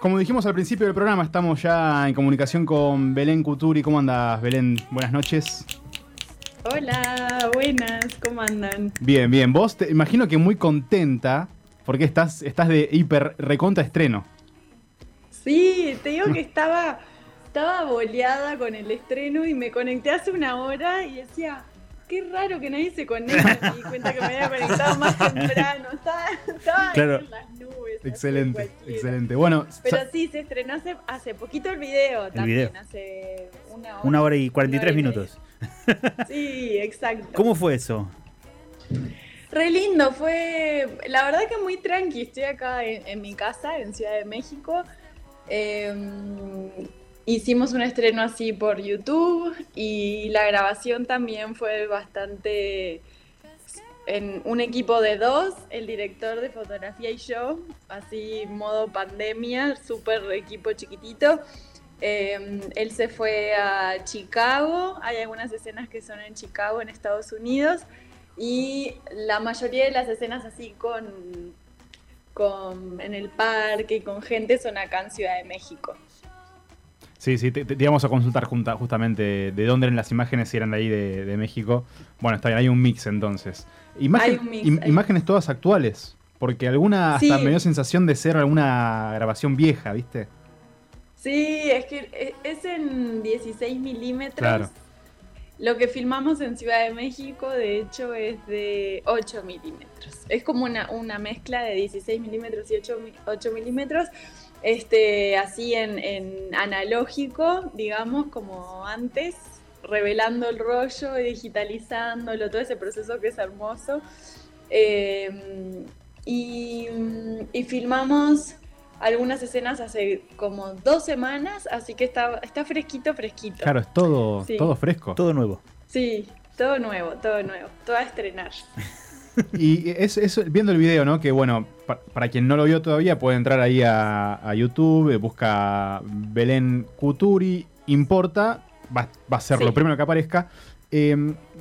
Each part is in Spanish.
Como dijimos al principio del programa, estamos ya en comunicación con Belén Cuturi. ¿Cómo andas, Belén? Buenas noches. Hola, buenas, ¿cómo andan? Bien, bien. Vos te imagino que muy contenta porque estás, estás de hiper recontra estreno. Sí, te digo que estaba, estaba boleada con el estreno y me conecté hace una hora y decía, qué raro que nadie se conecta. Me di cuenta que me había conectado más temprano. Estaba, estaba Claro. en las nubes. Excelente, excelente. Bueno, Pero sí, se estrenó hace, hace poquito el video también, video. hace una hora. Una hora y 43 Una hora y minutos. Sí, exacto. ¿Cómo fue eso? Re lindo, fue la verdad que muy tranqui. Estoy acá en, en mi casa, en Ciudad de México. Eh, hicimos un estreno así por YouTube y la grabación también fue bastante en un equipo de dos, el director de fotografía y yo, así modo pandemia, súper equipo chiquitito. Eh, él se fue a Chicago, hay algunas escenas que son en Chicago, en Estados Unidos, y la mayoría de las escenas así con, con en el parque y con gente son acá en Ciudad de México. Sí, sí, te, te- íbamos a consultar junta- justamente de dónde eran las imágenes, si eran de ahí de, de México. Bueno, está bien, hay un mix entonces. Imagen- Hay un mix, im- hay- imágenes todas actuales, porque alguna hasta Sí. me dio sensación de ser alguna grabación vieja, ¿viste? Sí, es que e- es en 16 milímetros. Claro. Lo que filmamos en Ciudad de México, de hecho, es de 8 milímetros. Es como una, una mezcla de 16 milímetros y 8, mi- 8 milímetros, este, así en, en analógico, digamos, como antes, revelando el rollo y digitalizándolo, todo ese proceso que es hermoso. Eh, y, y filmamos algunas escenas hace como dos semanas, así que está, está fresquito, fresquito. Claro, es todo, Sí. todo fresco. Todo nuevo. Sí, todo nuevo, todo nuevo, todo a estrenar. Y es, es viendo el video, ¿no? Que bueno, pa- para quien no lo vio todavía, puede entrar ahí a, a YouTube, eh, busca Belén Cuturi, importa, va, va a ser Sí. lo primero que aparezca. Eh,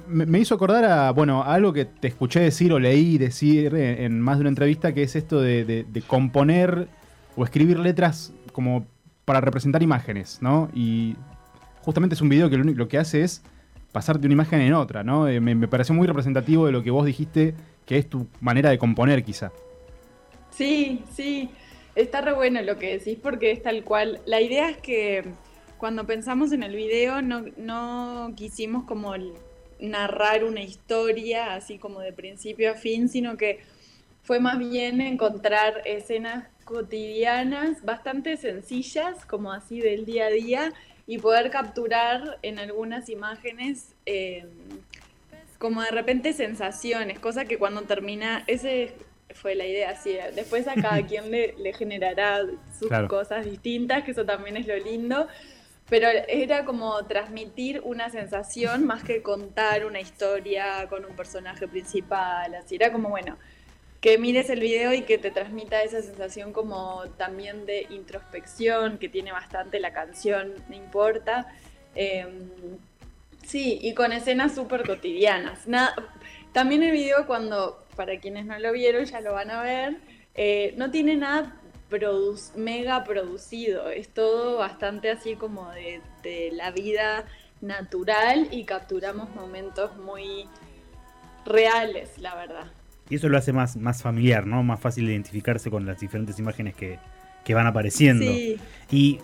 me, me hizo acordar a, bueno, a algo que te escuché decir o leí decir en, en más de una entrevista, que es esto de, de- de componer o escribir letras como para representar imágenes, ¿no? Y justamente es un video que lo, que hace es pasar de una imagen en otra, ¿no? Eh, me, me pareció muy representativo de lo que vos dijiste, que es tu manera de componer quizá. Sí, sí, está re bueno lo que decís porque es tal cual. La idea es que cuando pensamos en el video no, no quisimos como narrar una historia así como de principio a fin, sino que fue más bien encontrar escenas cotidianas bastante sencillas, como así del día a día, y poder capturar en algunas imágenes eh, como de repente sensaciones, cosa que cuando termina, ese fue la idea, sí, después a cada quien le, le generará sus Claro. cosas distintas, que eso también es lo lindo, pero era como transmitir una sensación más que contar una historia con un personaje principal, así era como, bueno, que mires el video y que te transmita esa sensación como también de introspección, que tiene bastante la canción, no importa. Em, sí, y con escenas súper cotidianas. Nada, también el video cuando, para quienes no lo vieron, ya lo van a ver, eh, no tiene nada produ- mega producido, es todo bastante así como de, de la vida natural y capturamos momentos muy reales, la verdad. Y eso lo hace más, más familiar, ¿no? Más fácil identificarse con las diferentes imágenes que, que van apareciendo. Sí, Y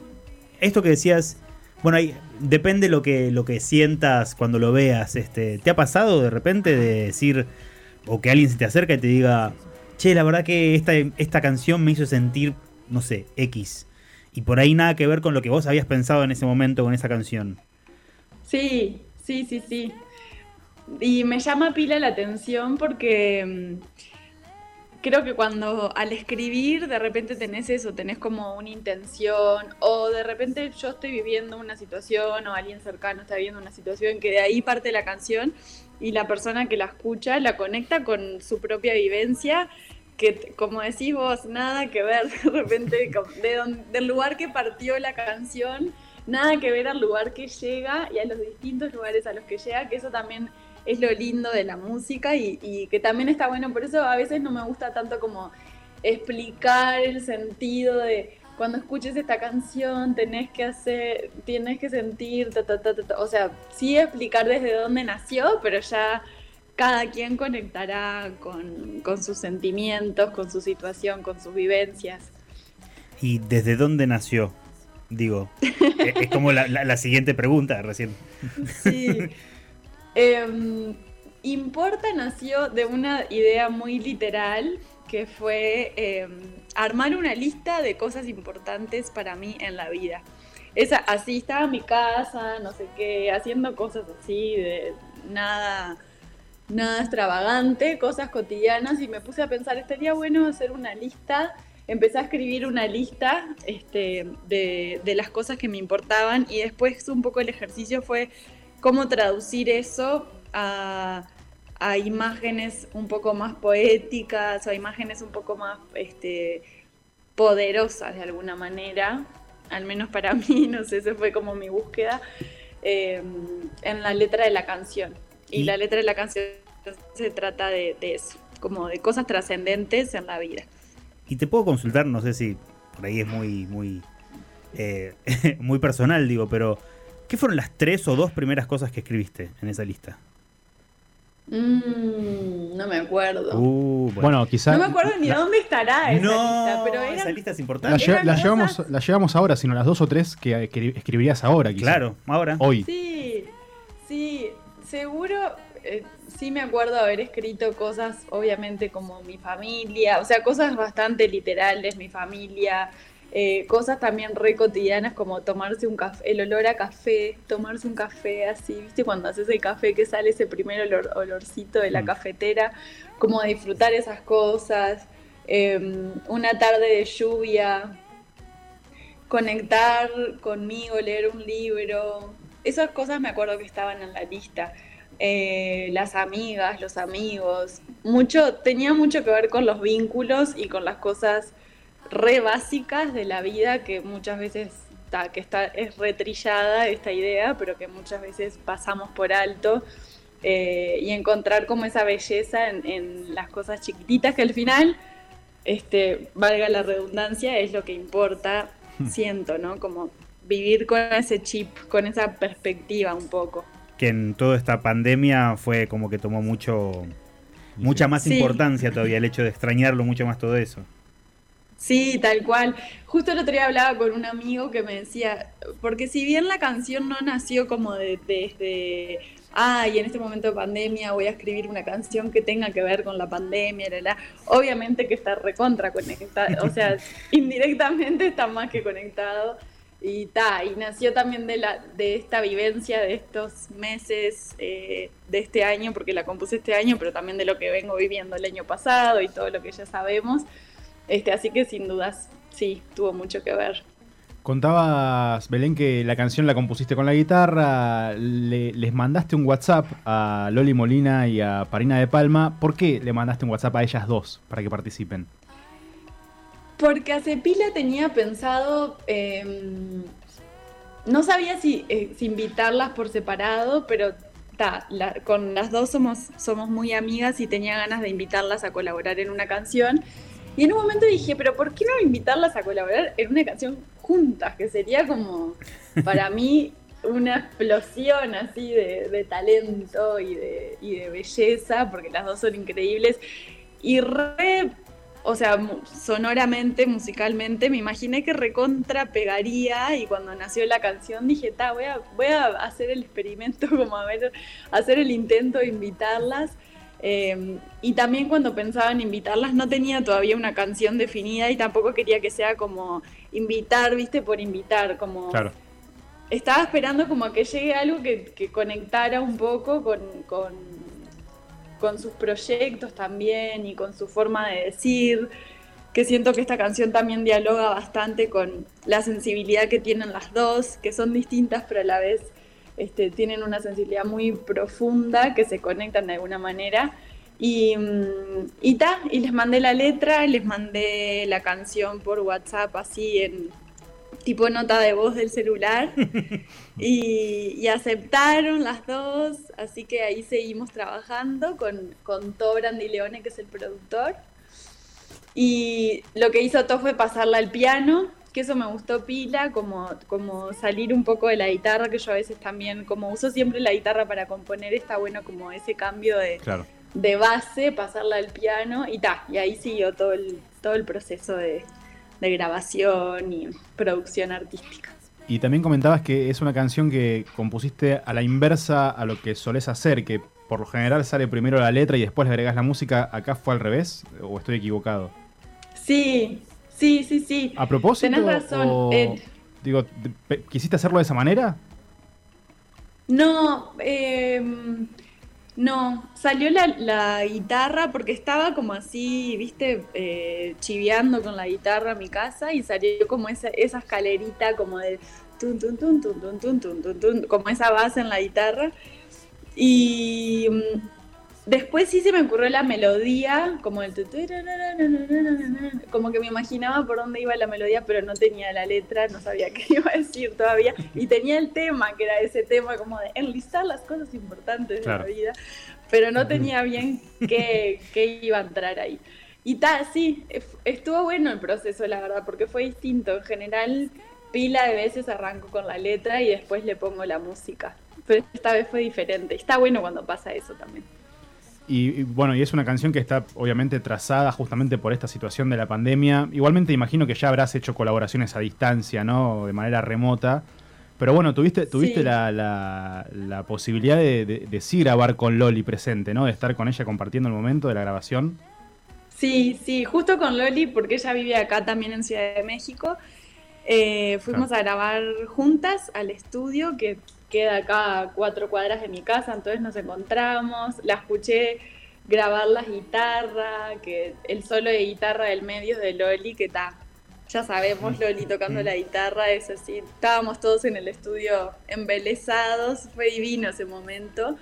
esto que decías, bueno, ahí depende lo que, lo que sientas cuando lo veas. Este, ¿Te ha pasado de repente de decir, o que alguien se te acerca y te diga, che, la verdad que esta, esta canción me hizo sentir, no sé, X? Y por ahí nada que ver con lo que vos habías pensado en ese momento con esa canción. Sí, sí, sí, sí. Y me llama pila la atención porque mm, creo que cuando al escribir de repente tenés eso, tenés como una intención o de repente yo estoy viviendo una situación o alguien cercano está viviendo una situación que de ahí parte la canción y la persona que la escucha la conecta con su propia vivencia que como decís vos, nada que ver de repente de don- del lugar que partió la canción, nada que ver al lugar que llega y a los distintos lugares a los que llega, que eso también es lo lindo de la música y, y que también está bueno, por eso a veces no me gusta tanto como explicar el sentido de cuando escuches esta canción tenés que hacer, tienes que sentir, ta, ta, ta, o sea, sí explicar desde dónde nació, pero ya cada quien conectará con, con sus sentimientos, con su situación, con sus vivencias. ¿Y desde dónde nació? Digo, es como la, siguiente pregunta recién. Sí. Em, Importa nació de una idea muy literal que fue em, armar una lista de cosas importantes para mí en la vida. Esa, así estaba mi casa, no sé qué, haciendo cosas así, de nada, nada extravagante, cosas cotidianas, y me puse a pensar, estaría bueno hacer una lista empecé a escribir una lista este, de, las cosas que me importaban y después un poco el ejercicio fue cómo traducir eso a, a imágenes un poco más poéticas o a imágenes un poco más este, poderosas de alguna manera, al menos para mí, no sé, esa fue como mi búsqueda, em, en la letra de la canción. Y, la letra de la canción se trata de, eso, como de cosas trascendentes en la vida. Y te puedo consultar, no sé si por ahí es muy, muy, eh, muy personal, digo, pero ¿qué fueron las tres o dos primeras cosas que escribiste en esa lista? Mm, no me acuerdo. Uh, bueno, quizás. No me acuerdo ni dónde estará esa lista, pero esa lista es importante. La, llevamos, la llevamos ahora, sino las dos o tres que, escribirías ahora, quizás. Claro, ahora. Hoy. Sí, sí, seguro. Eh, sí me acuerdo haber escrito cosas, obviamente, como mi familia, o sea, cosas bastante literales, mi familia, eh, cosas también re cotidianas como tomarse un café, el olor a café, tomarse un café así, ¿viste? Cuando haces el café que sale ese primer olorcito de la mm. cafetera, como disfrutar esas cosas, em, una tarde de lluvia, conectar conmigo, leer un libro, esas cosas me acuerdo que estaban en la lista. Eh, las amigas, los amigos, mucho, tenía mucho que ver con los vínculos y con las cosas re básicas de la vida que muchas veces está, que está, es retrillada esta idea, pero que muchas veces pasamos por alto. Eh, y encontrar como esa belleza en, las cosas chiquititas que al final, este, valga la redundancia, es lo que importa, hmm. siento, ¿no? Como vivir con ese chip, con esa perspectiva un poco. Que en toda esta pandemia fue como que tomó mucho, mucha más importancia todavía el hecho de extrañarlo mucho más todo eso. Sí, tal cual. Justo el otro día hablaba con un amigo que me decía, porque si bien la canción no nació como desde, de, ay, en este momento de pandemia voy a escribir una canción que tenga que ver con la pandemia, la, obviamente que está recontra conectada, o sea, indirectamente está más que conectado. Y ta, y nació también de, la, de esta vivencia de estos meses eh, de este año, porque la compuse este año, pero también de lo que vengo viviendo el año pasado y todo lo que ya sabemos. Este, así que sin dudas, sí, tuvo mucho que ver. Contabas, Belén, que la canción la compusiste con la guitarra, les mandaste un WhatsApp a Loli Molina y a Parina de Palma. ¿Por qué le mandaste un WhatsApp a ellas dos para que participen? Porque a Cepila tenía pensado, em, no sabía eh, si, invitarlas por separado, pero con las dos somos, somos muy amigas y tenía ganas de invitarlas a colaborar en una canción. Y en un momento dije, pero ¿por qué no invitarlas a colaborar en una canción juntas? Que sería como, para mí, una explosión así de, talento y de, y de belleza, porque las dos son increíbles. Y re, o sea, sonoramente, musicalmente, me imaginé que recontra pegaría y cuando nació la canción dije, ta, voy a, voy a hacer el experimento, como a ver, hacer el intento de invitarlas. Em, y también cuando pensaba en invitarlas no tenía todavía una canción definida y tampoco quería que sea como invitar, viste, por invitar, como... Estaba esperando como a que llegue algo que, conectara un poco con, con, con, sus proyectos también y con su forma de decir, que siento que esta canción también dialoga bastante con la sensibilidad que tienen las dos, que son distintas pero a la vez este, tienen una sensibilidad muy profunda que se conectan de alguna manera. Y, mm, y, y les mandé la letra, les mandé la canción por WhatsApp así en tipo nota de voz del celular y, aceptaron las dos, así que ahí seguimos trabajando con, con To Leone que es el productor. Y lo que hizo To fue pasarla al piano que eso me gustó pila, como, como salir un poco de la guitarra, que yo a veces también, como uso siempre la guitarra para componer, está bueno como ese cambio de, Claro. de base, pasarla al piano y ta, y ahí siguió todo el, todo el proceso de, de grabación y producción artística. Y también comentabas que es una canción que compusiste a la inversa a lo que solés hacer, que por lo general sale primero la letra y después le agregás la música. ¿Acá fue al revés? ¿O estoy equivocado? Sí, sí, sí, sí. ¿A propósito? Tenés razón, o- eh. Digo, ¿quisiste hacerlo de esa manera? No, em, no, salió la, la guitarra porque estaba como así, viste, eh, chiveando con la guitarra a mi casa y salió como esa, esa escalerita como de tun, tun, tun, tun, tun, tun, tun, tun, tun, como esa base en la guitarra. Y mm, Después sí se me ocurrió la melodía, como el como que me imaginaba por dónde iba la melodía, pero no tenía la letra, no sabía qué iba a decir todavía. Y tenía el tema, que era ese tema como de enlistar las cosas importantes claro. de la vida, pero no tenía bien qué, qué iba a entrar ahí. Y tal, sí, estuvo bueno el proceso, la verdad, porque fue distinto. En general, pila de veces arranco con la letra y después le pongo la música. Pero esta vez fue diferente. Está bueno cuando pasa eso también. Y, y, bueno, y es una canción que está obviamente trazada justamente por esta situación de la pandemia. Igualmente imagino que ya habrás hecho colaboraciones a distancia, ¿no? De manera remota. Pero bueno, tuviste, tuviste Sí. la, la- la posibilidad de, de- de sí grabar con Loli presente, ¿no? De estar con ella compartiendo el momento de la grabación. Sí, sí, justo con Loli, porque ella vive acá también en Ciudad de México. eh, fuimos a grabar juntas al estudio que queda acá a cuatro cuadras de mi casa, entonces nos encontramos, la escuché grabar las guitarras, que el solo de guitarra del medio es de Loli, que está, ya sabemos Loli tocando la guitarra, es así, estábamos todos en el estudio embelesados, fue divino ese momento.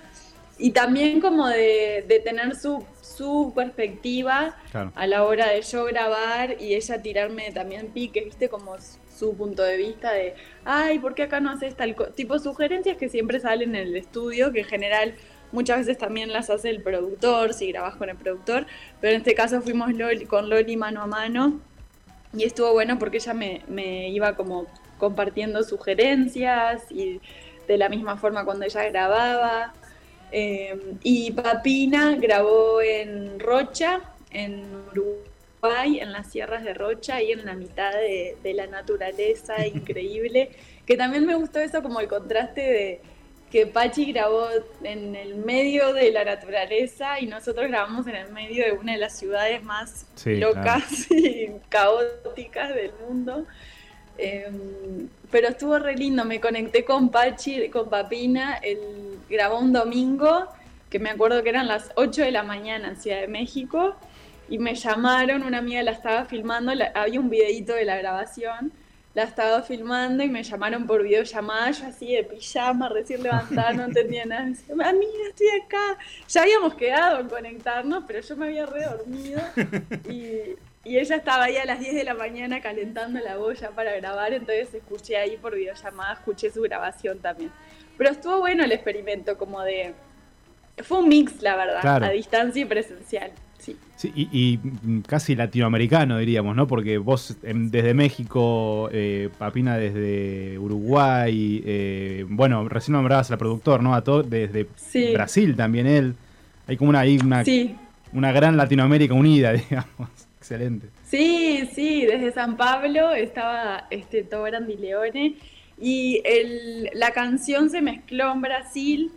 Y también como de, de tener su, su perspectiva Claro. a la hora de yo grabar y ella tirarme también piques, viste, como su punto de vista de, ay, ¿por qué acá no haces tal cosa? Tipo sugerencias que siempre salen en el estudio, que en general muchas veces también las hace el productor, si grabas con el productor, pero en este caso fuimos con Loli mano a mano y estuvo bueno porque ella me, iba como compartiendo sugerencias y de la misma forma cuando ella grababa. Eh, y Papina grabó en Rocha, en Uruguay, en las sierras de Rocha, ahí en la mitad de, de la naturaleza increíble. Que también me gustó eso como el contraste de que Pachi grabó en el medio de la naturaleza y nosotros grabamos en el medio de una de las ciudades más Sí, locas y caóticas del mundo. Eh, pero estuvo re lindo, me conecté con Pachi, con Papina, él grabó un domingo, que me acuerdo que eran las 8 de la mañana en Ciudad de México, y me llamaron, una amiga la estaba filmando, la- había un videito de la grabación, la estaba filmando y me llamaron por videollamada, yo así de pijama, recién levantada, no entendía nada, me decía, amiga, estoy acá, ya habíamos quedado en conectarnos, pero yo me había re dormido, y, y ella estaba ahí a las 10 de la mañana calentando la olla para grabar, entonces escuché ahí por videollamada, escuché su grabación también. Pero estuvo bueno el experimento, como de... Fue un mix, la verdad, Claro. a distancia y presencial. Sí, Sí, y, y, mm, casi latinoamericano, diríamos, ¿no? Porque vos em, desde México, eh, Papina desde Uruguay, eh, bueno, recién nombrabas al productor, ¿no? A todo, desde Sí. Brasil también él. Hay como una, hay una, sí, una gran Latinoamérica unida, digamos. Excelente. sí, sí, desde San Pablo estaba este Tobran Di Leone y el, la canción se mezcló en Brasil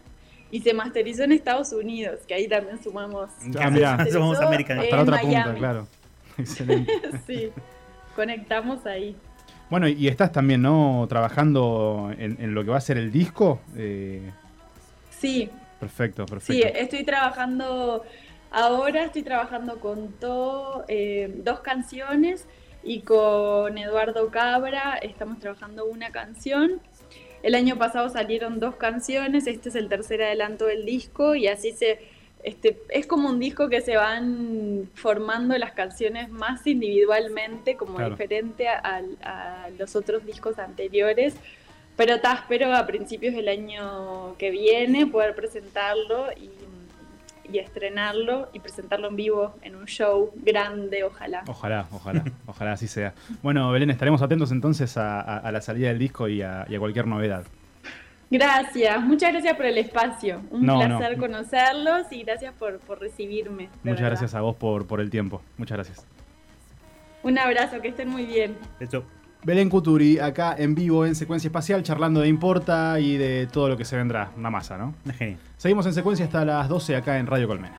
y se masterizó en Estados Unidos, que ahí también sumamos. Ah, mirá. masterizó americanos. Hasta otra punta, Miami. claro. Excelente. Sí, conectamos ahí. Bueno, y estás también, ¿no? Trabajando en, en lo que va a ser el disco. Eh, Sí, perfecto, Sí, perfecto. estoy trabajando, ahora estoy trabajando con To, eh, dos canciones y con Eduardo Cabra estamos trabajando una canción. El año pasado salieron dos canciones, este es el tercer adelanto del disco y así se, este, es como un disco que se van formando las canciones más individualmente, como Claro. diferente a, a los otros discos anteriores. Pero ta, espero a principios del año que viene poder presentarlo y, y estrenarlo y presentarlo en vivo en un show grande, ojalá. Ojalá, ojalá, ojalá así sea. Bueno, Belén, estaremos atentos entonces a, a- a la salida del disco y a, y a cualquier novedad. Gracias, muchas gracias por el espacio. Un No, placer no. conocerlos y gracias por, por recibirme. Muchas verdad. gracias a vos por, por el tiempo. Muchas gracias. Un abrazo, que estén muy bien. Eso. Belén Cuturi, acá en vivo en Secuencia Espacial, charlando de Importa y de todo lo que se vendrá. Una masa, ¿no? Una genia. Seguimos en secuencia hasta las 12 acá en Radio Colmena.